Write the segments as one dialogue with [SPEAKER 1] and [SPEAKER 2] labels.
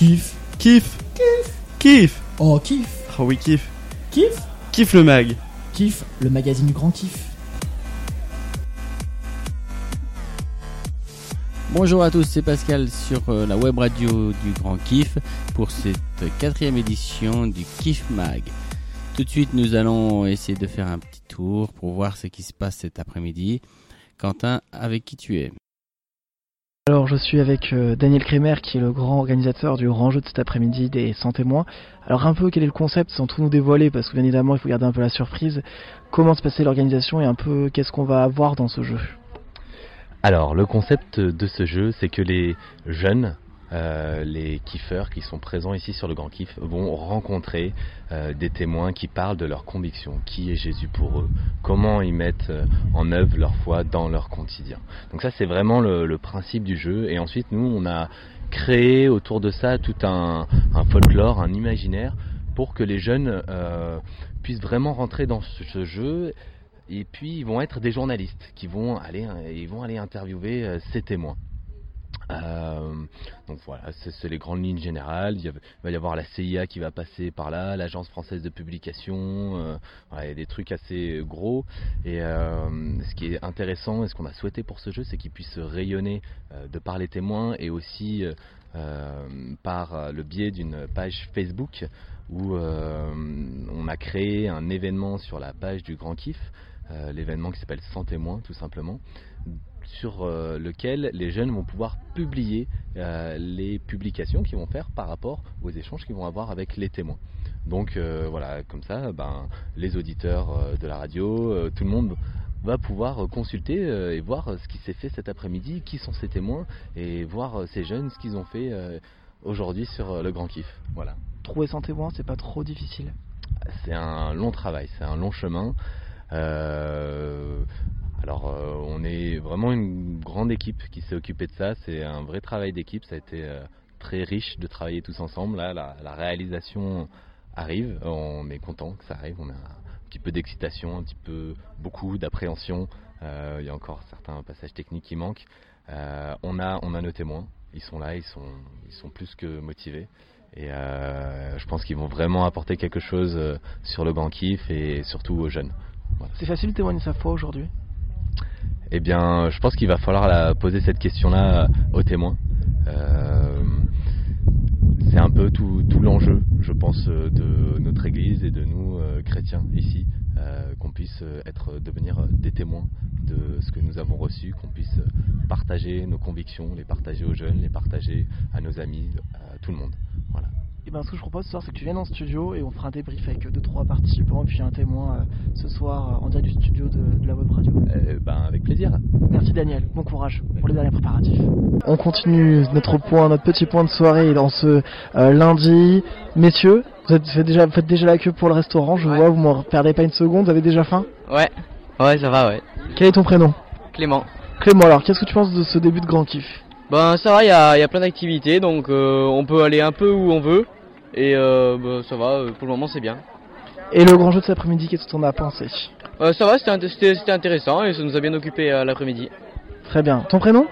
[SPEAKER 1] Kiff.
[SPEAKER 2] Kiff.
[SPEAKER 1] Kiff.
[SPEAKER 2] Kiff.
[SPEAKER 1] Oh, kiff.
[SPEAKER 2] Oh oui, kiff.
[SPEAKER 1] Kiff.
[SPEAKER 2] Kiff le mag.
[SPEAKER 1] Kiff, le magazine du grand kiff.
[SPEAKER 3] Bonjour à tous, c'est Pascal sur euh, la web radio du Grand Kiff pour cette quatrième édition du Kiff Mag. Tout de suite, nous allons essayer de faire un petit tour pour voir ce qui se passe cet après-midi. Quentin, avec qui tu es?
[SPEAKER 4] Alors, je suis avec euh, Daniel Kremer, qui est le grand organisateur du grand jeu de cet après-midi des 100 témoins. Alors, un peu, quel est le concept, sans tout nous dévoiler, parce que bien évidemment, il faut garder un peu la surprise. Comment se passait l'organisation et un peu, qu'est-ce qu'on va avoir dans ce jeu?
[SPEAKER 5] Alors, le concept de ce jeu, c'est que les jeunes, euh, les kiffeurs qui sont présents ici sur le Grand Kiff vont rencontrer euh, des témoins qui parlent de leurs convictions, qui est Jésus pour eux, comment ils mettent euh, en œuvre leur foi dans leur quotidien? Donc ça c'est vraiment le, principe du jeu et ensuite nous on a créé autour de ça tout un, un folklore, un imaginaire pour que les jeunes puissent vraiment rentrer dans ce, ce jeu et puis ils vont être des journalistes qui vont aller, ils vont aller interviewer ces témoins. Euh, donc voilà, c'est les grandes lignes générales. Il, va y avoir la CIA qui va passer par là, l'agence française de publication. Euh, il y a des trucs assez gros. Et euh, ce qui est intéressant et ce qu'on a souhaité pour ce jeu, c'est qu'il puisse rayonner de par les témoins et aussi par le biais d'une page Facebook où on a créé un événement sur la page du Grand Kiff. L'événement qui s'appelle 100 témoins tout simplement sur euh, lequel les jeunes vont pouvoir publier euh, les publications qu'ils vont faire par rapport aux échanges qu'ils vont avoir avec les témoins. Donc euh, voilà, comme ça, ben, les auditeurs de la radio, tout le monde va pouvoir consulter et voir ce qui s'est fait cet après-midi, qui sont ces témoins, et voir ces jeunes ce qu'ils ont fait aujourd'hui sur le Grand Kiff. Voilà.
[SPEAKER 4] Trouver 100 témoins, c'est pas trop difficile
[SPEAKER 5] C'est un long travail, c'est un long chemin. Euh, alors euh, on est vraiment une grande équipe qui s'est occupée de ça, c'est un vrai travail d'équipe, ça a été euh, très riche de travailler tous ensemble. Là, la, réalisation arrive, on est content que ça arrive, on a un petit peu d'excitation, un petit peu beaucoup d'appréhension, euh, il y a encore certains passages techniques qui manquent. On, a, on a nos témoins, ils sont là, ils sont, ils sont plus que motivés. Et je pense qu'ils vont vraiment apporter quelque chose sur le grand kiff et surtout aux jeunes.
[SPEAKER 4] C'est facile de témoigner sa foi aujourd'hui?
[SPEAKER 5] Eh bien, je pense qu'il va falloir poser cette question-là aux témoins. Euh, c'est un peu tout, l'enjeu, je pense, de notre Église et de nous euh, chrétiens ici, euh, qu'on puisse être devenir des témoins de ce que nous avons reçu, qu'on puisse partager nos convictions, les partager aux jeunes, les partager à nos amis, à tout le monde. Voilà.
[SPEAKER 4] Et ben, ce que je propose ce soir, c'est que tu viennes en studio et on fera un débrief avec 2-3 participants et puis un témoin euh, ce soir euh, en direct du studio de, de la web radio.
[SPEAKER 5] Euh, ben, avec plaisir.
[SPEAKER 4] Merci Daniel, bon courage pour les derniers préparatifs. On continue notre point, notre petit point de soirée dans ce euh, lundi. Messieurs, vous, êtes, faites, déjà, vous faites déjà la queue pour le restaurant, je ouais. vois, vous m'en perdez pas une seconde, vous avez déjà faim?
[SPEAKER 6] Ouais, ouais, ça va, ouais.
[SPEAKER 4] Quel est ton prénom?
[SPEAKER 6] Clément.
[SPEAKER 4] Clément, alors qu'est-ce que tu penses de ce début de grand kiff?
[SPEAKER 6] Ben ça va, il y a, y a, plein d'activités, donc euh, on peut aller un peu où on veut. Et euh, bah, ça va, pour le moment c'est bien.
[SPEAKER 4] Et le grand jeu de cet après-midi, qu'est-ce que tu en as pensé?
[SPEAKER 6] Euh, Ça va, c'était intéressant et ça nous a bien occupé euh, l'après-midi.
[SPEAKER 4] Très bien. Ton prénom?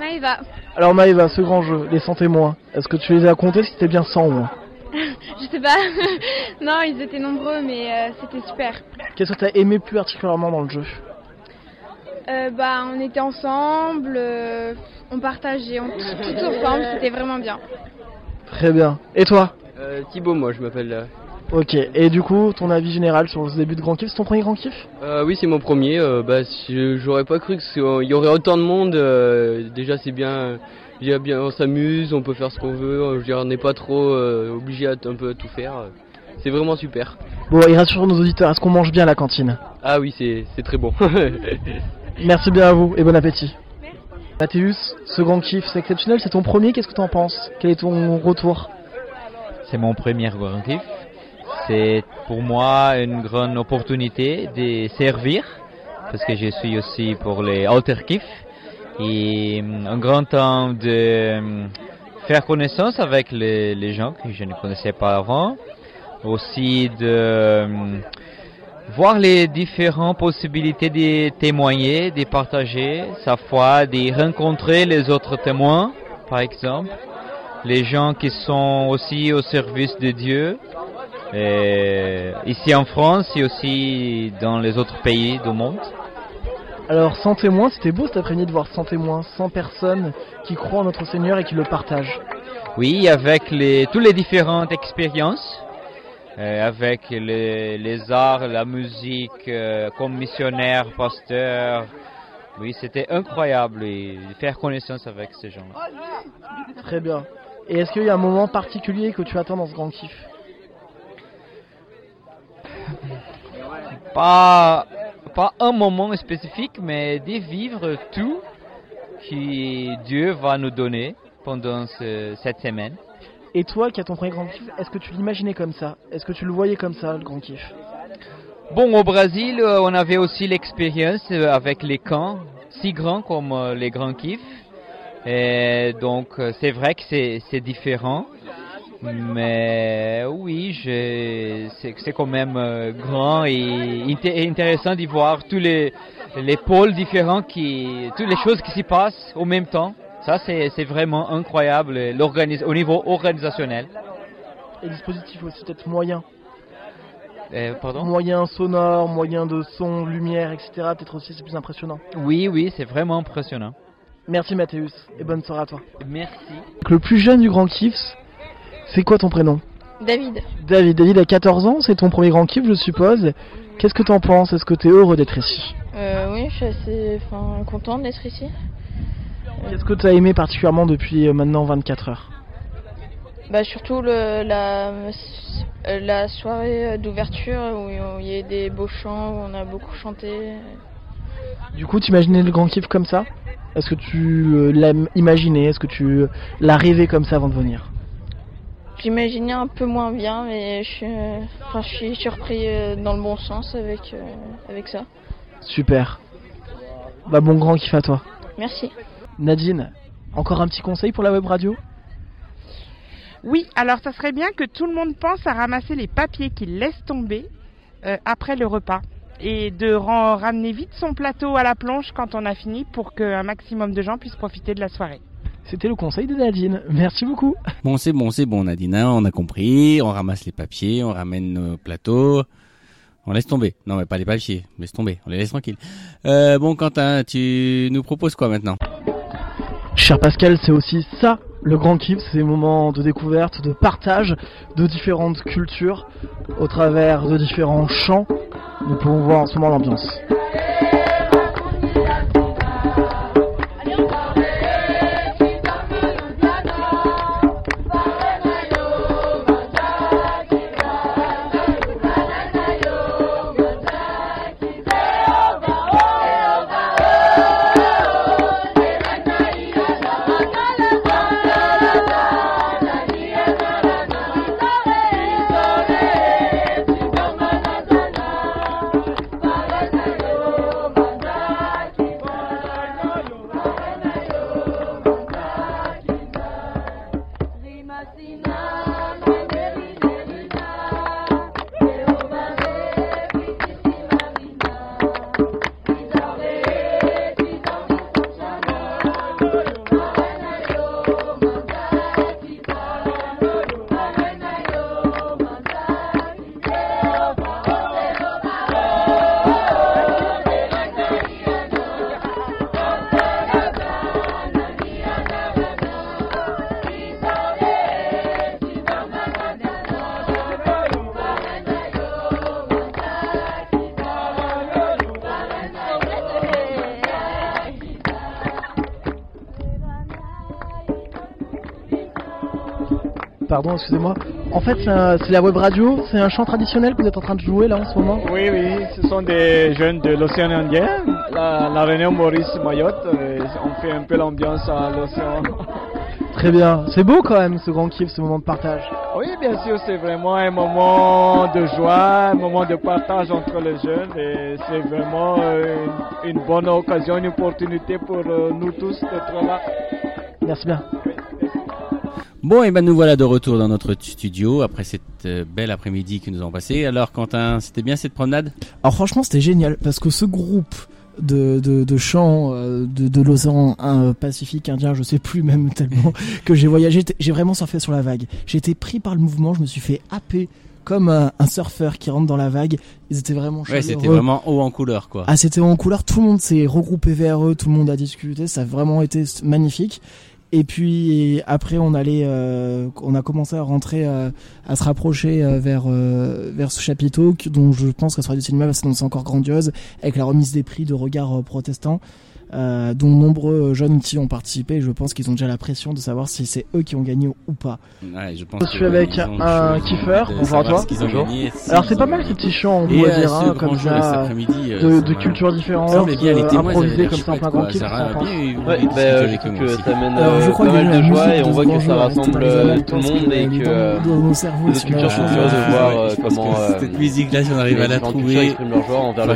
[SPEAKER 7] Maëva.
[SPEAKER 4] Alors Maëva, ce grand jeu, les 100 témoins, est-ce que tu les as comptés C'était bien 100 au moins
[SPEAKER 7] Je sais pas. non, ils étaient nombreux, mais euh, c'était super.
[SPEAKER 4] Qu'est-ce que tu as aimé plus particulièrement dans le jeu?
[SPEAKER 7] Euh, bah, on était ensemble, euh, on partageait, on, tout, tout ensemble, c'était vraiment bien.
[SPEAKER 4] Très bien. Et toi?
[SPEAKER 6] Euh, Thibaut, moi je m'appelle.
[SPEAKER 4] Ok, et du coup, ton avis général sur ce début de Grand Kiff, c'est ton premier Grand Kiff?
[SPEAKER 6] Euh, Oui, c'est mon premier. Euh, bah, J'aurais pas cru qu'il y aurait autant de monde. Euh, déjà, c'est bien, bien, on s'amuse, on peut faire ce qu'on veut. Je veux dire, on n'est pas trop obligé à un peu à tout faire. C'est vraiment super.
[SPEAKER 4] Bon, et rassure nos auditeurs, est-ce qu'on mange bien à la cantine?
[SPEAKER 6] Ah oui, c'est très bon.
[SPEAKER 4] Merci bien à vous et bon appétit. Mathéus, ce Grand Kiff, c'est exceptionnel, c'est ton premier, qu'est-ce que tu en penses? Quel est ton retour?
[SPEAKER 8] C'est mon premier grand kiff. C'est pour moi une grande opportunité de servir parce que je suis aussi pour les alter kiff et un grand temps de faire connaissance avec les, les gens que je ne connaissais pas avant. Aussi de voir les différentes possibilités de témoigner, de partager sa foi, de rencontrer les autres témoins, par exemple les gens qui sont aussi au service de Dieu, et ici en France et aussi dans les autres pays du monde.
[SPEAKER 4] Alors, sans témoin, c'était beau cet après-midi de voir 100 témoins, 100 personnes qui croient en notre Seigneur et qui le partagent.
[SPEAKER 8] Oui, avec les, toutes les différentes expériences, avec les, les arts, la musique, euh, comme missionnaire, pasteur. Oui, c'était incroyable de faire connaissance avec ces gens-là.
[SPEAKER 4] Très bien. Et est-ce qu'il y a un moment particulier que tu attends dans ce grand kiff?
[SPEAKER 8] Pas, pas un moment spécifique, mais de vivre tout que Dieu va nous donner pendant ce- cette semaine.
[SPEAKER 4] Et toi qui as ton premier grand kiff, est-ce que tu l'imaginais comme ça? Est-ce que tu le voyais comme ça, le grand kiff?
[SPEAKER 8] Bon, au Brésil, euh, on avait aussi l'expérience euh, avec les camps, si grands comme euh, les grands kiffs. Et donc, c'est vrai que c'est différent. Mais oui, c'est quand même grand et inté- intéressant d'y voir tous les, les pôles différents, toutes les choses qui s'y passent au même temps. Ça, c'est c'est vraiment incroyable au niveau organisationnel.
[SPEAKER 4] Et dispositif aussi, peut-être moyen.
[SPEAKER 8] Euh, pardon?
[SPEAKER 4] Moyen sonore, moyen de son, lumière, etc. Peut-être aussi, c'est plus impressionnant.
[SPEAKER 8] Oui, oui, c'est vraiment impressionnant.
[SPEAKER 4] Merci Mathéus, et bonne soirée à toi.
[SPEAKER 8] Merci.
[SPEAKER 4] Le plus jeune du grand kiff, c'est quoi ton prénom?
[SPEAKER 7] David,
[SPEAKER 4] David. David a 14 ans, c'est ton premier grand kiff, je suppose. Qu'est-ce que t'en penses? Est-ce que t'es heureux d'être ici?
[SPEAKER 2] Euh, oui, je suis assez enfin, contente d'être ici.
[SPEAKER 4] Qu'est-ce que t'as aimé particulièrement depuis euh, maintenant 24 heures
[SPEAKER 2] Bah, surtout le, la, euh, la soirée d'ouverture où il y a des beaux chants, où on a beaucoup chanté.
[SPEAKER 4] Du coup, t'imaginais le grand kiff comme ça? Est-ce que tu euh, l'as imaginé Est-ce que tu euh, l'as rêvé comme ça avant de venir?
[SPEAKER 2] J'imaginais un peu moins bien, mais je suis, euh, enfin, je suis surpris euh, dans le bon sens avec, euh, avec ça.
[SPEAKER 4] Super. Bah bon grand kiff à toi.
[SPEAKER 2] Merci.
[SPEAKER 4] Nadine, encore un petit conseil pour la web radio?
[SPEAKER 9] Oui, alors ça serait bien que tout le monde pense à ramasser les papiers qu'il laisse tomber euh, après le repas et de ramener vite son plateau à la plonge quand on a fini pour qu'un maximum de gens puissent profiter de la soirée.
[SPEAKER 4] C'était le conseil de Nadine. Merci beaucoup.
[SPEAKER 3] Bon, c'est bon, c'est bon, Nadine, hein, on a compris. On ramasse les papiers, on ramène nos plateaux. On laisse tomber. Non, mais pas les papiers. Laisse tomber. On les laisse tranquilles. Euh, bon, Quentin, tu nous proposes quoi maintenant?
[SPEAKER 4] Cher Pascal, c'est aussi ça le grand kiff, c'est des moments de découverte, de partage de différentes cultures au travers de différents chants. Nous pouvons voir en ce moment l'ambiance. Pardon, excusez-moi. En fait, c'est la web radio, c'est un chant traditionnel que vous êtes en train de jouer là en ce moment?
[SPEAKER 10] Oui, oui, ce sont des jeunes de l'océan Indien, la, la réunion Maurice Mayotte. euh, On fait un peu l'ambiance à l'océan.
[SPEAKER 4] Très bien. C'est beau quand même ce grand kiff, ce moment de partage.
[SPEAKER 10] Oui, bien sûr, c'est vraiment un moment de joie, un moment de partage entre les jeunes et c'est vraiment euh, une, une bonne occasion, une opportunité pour euh, nous tous d'être là.
[SPEAKER 4] Merci bien.
[SPEAKER 3] Bon, et ben nous voilà de retour dans notre studio après cette euh, belle après-midi que nous avons passée. Alors, Quentin, c'était bien cette promenade?
[SPEAKER 1] Alors, franchement, c'était génial parce que ce groupe de, de, chants euh, de, de l'océan euh, Pacifique indien, je sais plus même tellement que j'ai voyagé, j'ai vraiment surfé sur la vague. J'ai été pris par le mouvement, je me suis fait happer comme un, surfeur qui rentre dans la vague. Ils étaient vraiment chaleureux.
[SPEAKER 3] Ouais, c'était vraiment haut en couleur, quoi.
[SPEAKER 1] Ah, c'était haut en couleur. Tout le monde s'est regroupé vers eux, tout le monde a discuté. Ça a vraiment été magnifique. Et puis après, on allait, euh, on a commencé à rentrer, euh, à se rapprocher euh, vers vers ce chapiteau dont je pense que ce sera du cinéma, parce que c'est encore grandiose, avec la remise des prix de regard protestant. Euh, dont nombreux jeunes qui ont participé. Je pense qu'ils ont déjà la pression de savoir si c'est eux qui ont gagné ou pas.
[SPEAKER 3] Je,
[SPEAKER 4] suis avec un
[SPEAKER 3] kiffeur,
[SPEAKER 4] bonjour toi.
[SPEAKER 3] Ce ont gagné, si Alors
[SPEAKER 4] c'est pas mal ces petits chants
[SPEAKER 3] euh, en
[SPEAKER 4] boisera
[SPEAKER 3] euh,
[SPEAKER 4] comme ça, de, de cultures différentes,
[SPEAKER 3] improvisés
[SPEAKER 4] comme ça en plein grand kiff.
[SPEAKER 11] Je
[SPEAKER 1] crois que
[SPEAKER 11] de joie et on voit que ça rassemble tout le monde et que les
[SPEAKER 1] cultures
[SPEAKER 11] sont curieuses de voir comment
[SPEAKER 3] cette musique là si on arrive à la trouver
[SPEAKER 11] envers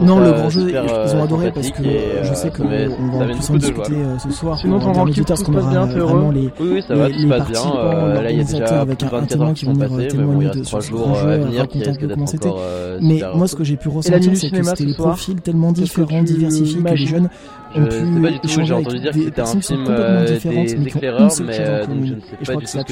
[SPEAKER 1] non le grand jeu ils ont adoré parce que
[SPEAKER 11] et,
[SPEAKER 1] je
[SPEAKER 11] euh,
[SPEAKER 1] sais
[SPEAKER 11] qu'on
[SPEAKER 1] va plus en discuter euh, ce soir.
[SPEAKER 4] Sinon,
[SPEAKER 1] euh,
[SPEAKER 4] ton
[SPEAKER 1] ranking
[SPEAKER 4] se passe bien, t'es heureux
[SPEAKER 11] Oui, oui, ça va, tout se passe bien. Là, il y a déjà
[SPEAKER 1] avec un témoin qui
[SPEAKER 11] vont
[SPEAKER 1] venir témoigner de sur
[SPEAKER 11] jours à venir qui
[SPEAKER 1] risque
[SPEAKER 11] d'être
[SPEAKER 1] Mais moi, ce que j'ai pu ressentir, c'est que c'était
[SPEAKER 4] les
[SPEAKER 1] profils tellement différents, diversifiés que les jeunes
[SPEAKER 11] je sais pas du tout, j'ai entendu dire que c'était un film
[SPEAKER 1] mais
[SPEAKER 11] euh, donc je ne sais pas du
[SPEAKER 1] que
[SPEAKER 11] ça.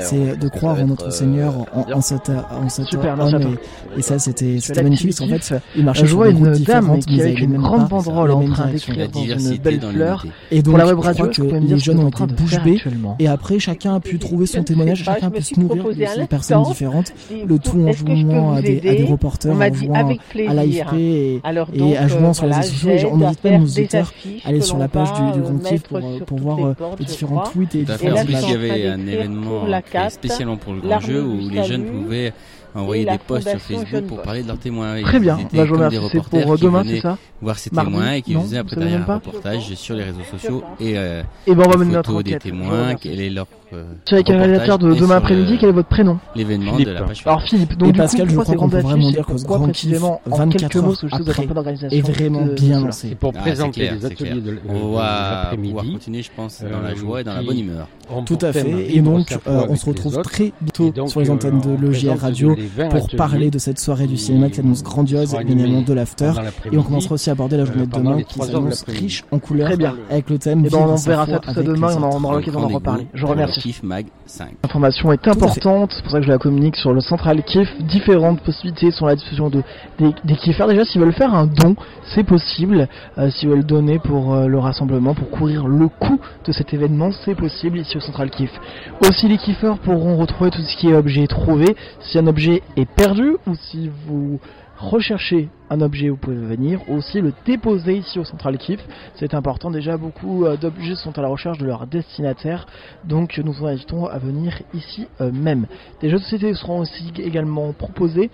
[SPEAKER 1] C'est de croire en notre Seigneur, en, cet, homme, et, ça c'était magnifique. En fait, il marchait sur
[SPEAKER 4] une dame qui
[SPEAKER 1] avait
[SPEAKER 4] une
[SPEAKER 1] une
[SPEAKER 4] grande banderole en train d'écrire une belle fleur.
[SPEAKER 1] Et donc,
[SPEAKER 4] la web radio,
[SPEAKER 1] je
[SPEAKER 4] crois que
[SPEAKER 1] les jeunes ont été bouche bée. Et après, chacun a pu trouver son témoignage, chacun a pu se nourrir de personnes différentes. Le
[SPEAKER 12] tout
[SPEAKER 1] en jouant à des reporters, en jouant à l'AFP et en jouant sur les réseaux. On n'hésite pas, nos auditeurs,
[SPEAKER 12] à
[SPEAKER 1] aller sur la page du Grand Kiff pour voir
[SPEAKER 12] les
[SPEAKER 1] euh, différents tweets et
[SPEAKER 12] différents.
[SPEAKER 3] Il y avait un événement
[SPEAKER 12] euh,
[SPEAKER 3] spécialement pour le grand jeu où les jeunes pouvaient envoyer des posts sur Facebook pour parler de leurs témoins.
[SPEAKER 4] Très bien, bah, je vous remercie. C'est pour demain, c'est ça
[SPEAKER 3] Voir ces témoins et qui faisaient après derrière un reportage sur les réseaux sociaux et, euh,
[SPEAKER 4] ben, on va mener notre
[SPEAKER 3] des témoins, quel est leur. Euh,
[SPEAKER 4] sur avec réalisateur de demain après-midi,
[SPEAKER 3] euh,
[SPEAKER 4] quel est votre prénom
[SPEAKER 3] L'événement de la page.
[SPEAKER 4] Alors Philippe, donc
[SPEAKER 1] et
[SPEAKER 4] du
[SPEAKER 1] Pascal,
[SPEAKER 4] coup,
[SPEAKER 1] je crois qu'on peut vraiment dire que ce grand kiff, 24 heures après, est vraiment bien lancé.
[SPEAKER 13] Pour
[SPEAKER 3] ah,
[SPEAKER 13] présenter les ateliers de l'après-midi.
[SPEAKER 3] On continuer, je pense, dans la
[SPEAKER 13] euh,
[SPEAKER 3] joie et dans la bonne humeur.
[SPEAKER 1] Tout à fait. Et donc, euh, on se retrouve très bientôt sur les antennes de
[SPEAKER 13] l'OGR
[SPEAKER 1] Radio pour parler de cette soirée du cinéma qui s'annonce grandiose, évidemment de l'after. Et on commencera aussi à aborder la journée de demain qui s'annonce riche en couleurs
[SPEAKER 4] Très bien.
[SPEAKER 1] avec le thème.
[SPEAKER 4] Et on verra ça tout ça demain et on aura l'occasion d'en reparler. Je vous remercie. L'information est importante, c'est pour ça que je la communique sur le central Kiff. Différentes possibilités sont à la disposition de, des, des kiffers. Déjà, s'ils veulent faire un don, c'est possible. Euh, s'ils veulent donner pour euh, le rassemblement, pour courir le coût de cet événement, c'est possible ici au central Kiff. Aussi, les kiffeurs pourront retrouver tout ce qui est objet trouvé. Si un objet est perdu ou si vous recherchez un objet, vous pouvez venir aussi le déposer ici au Central Kiff. C'est important, déjà beaucoup euh, d'objets sont à la recherche de leur destinataire, donc nous vous invitons à venir ici euh, même. Des jeux de société seront aussi également proposés,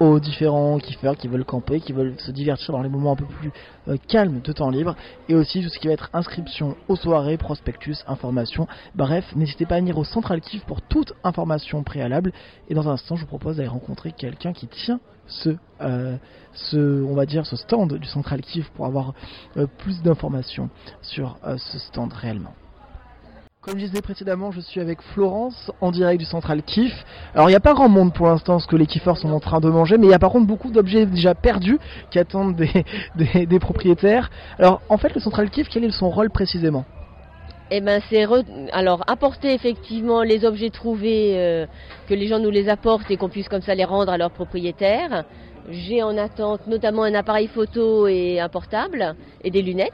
[SPEAKER 4] aux différents kiffeurs qui veulent camper, qui veulent se divertir dans les moments un peu plus euh, calmes de temps libre, et aussi tout ce qui va être inscription aux soirées, prospectus, information. Bref, n'hésitez pas à venir au Central Kiff pour toute information préalable. Et dans un instant, je vous propose d'aller rencontrer quelqu'un qui tient ce, euh, ce, on va dire, ce stand du Central Kiff pour avoir euh, plus d'informations sur ce stand réellement. Comme je disais précédemment, je suis avec Florence en direct du Central Kif. Alors il n'y a pas grand monde pour l'instant ce que les kiffeurs sont en train de manger, mais il y a par contre beaucoup d'objets déjà perdus qui attendent des, propriétaires. Alors en fait le Central Kif, quel est son rôle précisément?
[SPEAKER 14] Eh ben, c'est alors apporter effectivement les objets trouvés, euh, que les gens nous les apportent et qu'on puisse comme ça les rendre à leurs propriétaires. J'ai en attente notamment un appareil photo et un portable et des lunettes.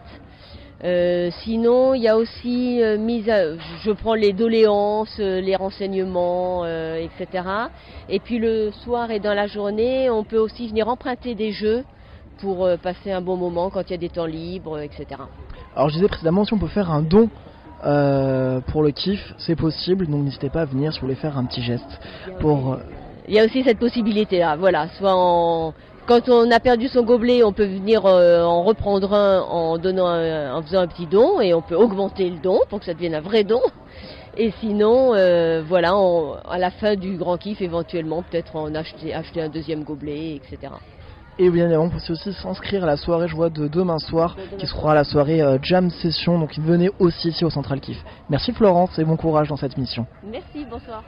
[SPEAKER 14] Euh, sinon, il y a aussi euh, mise à, je prends les doléances, euh, les renseignements, etc. Et puis le soir et dans la journée, on peut aussi venir emprunter des jeux pour passer un bon moment quand il y a des temps libres, etc.
[SPEAKER 4] Alors je disais précédemment, si on peut faire un don pour le kiff, c'est possible. Donc n'hésitez pas à venir si vous voulez faire un petit geste pour.
[SPEAKER 14] Il y a aussi cette possibilité-là, voilà, soit en quand on a perdu son gobelet, on peut venir euh, en reprendre un en, donnant un, en faisant un petit don et on peut augmenter le don pour que ça devienne un vrai don. Et sinon, euh, voilà, à la fin du grand kiff, éventuellement, peut-être en acheter, un deuxième gobelet, etc.
[SPEAKER 4] Et bien évidemment, vous aussi s'inscrire à la soirée, je vois, de demain soir, qui sera la soirée euh, Jam Session. Donc venez aussi ici au Central Kiff. Merci Florence et bon courage dans cette mission.
[SPEAKER 14] Merci, bonsoir.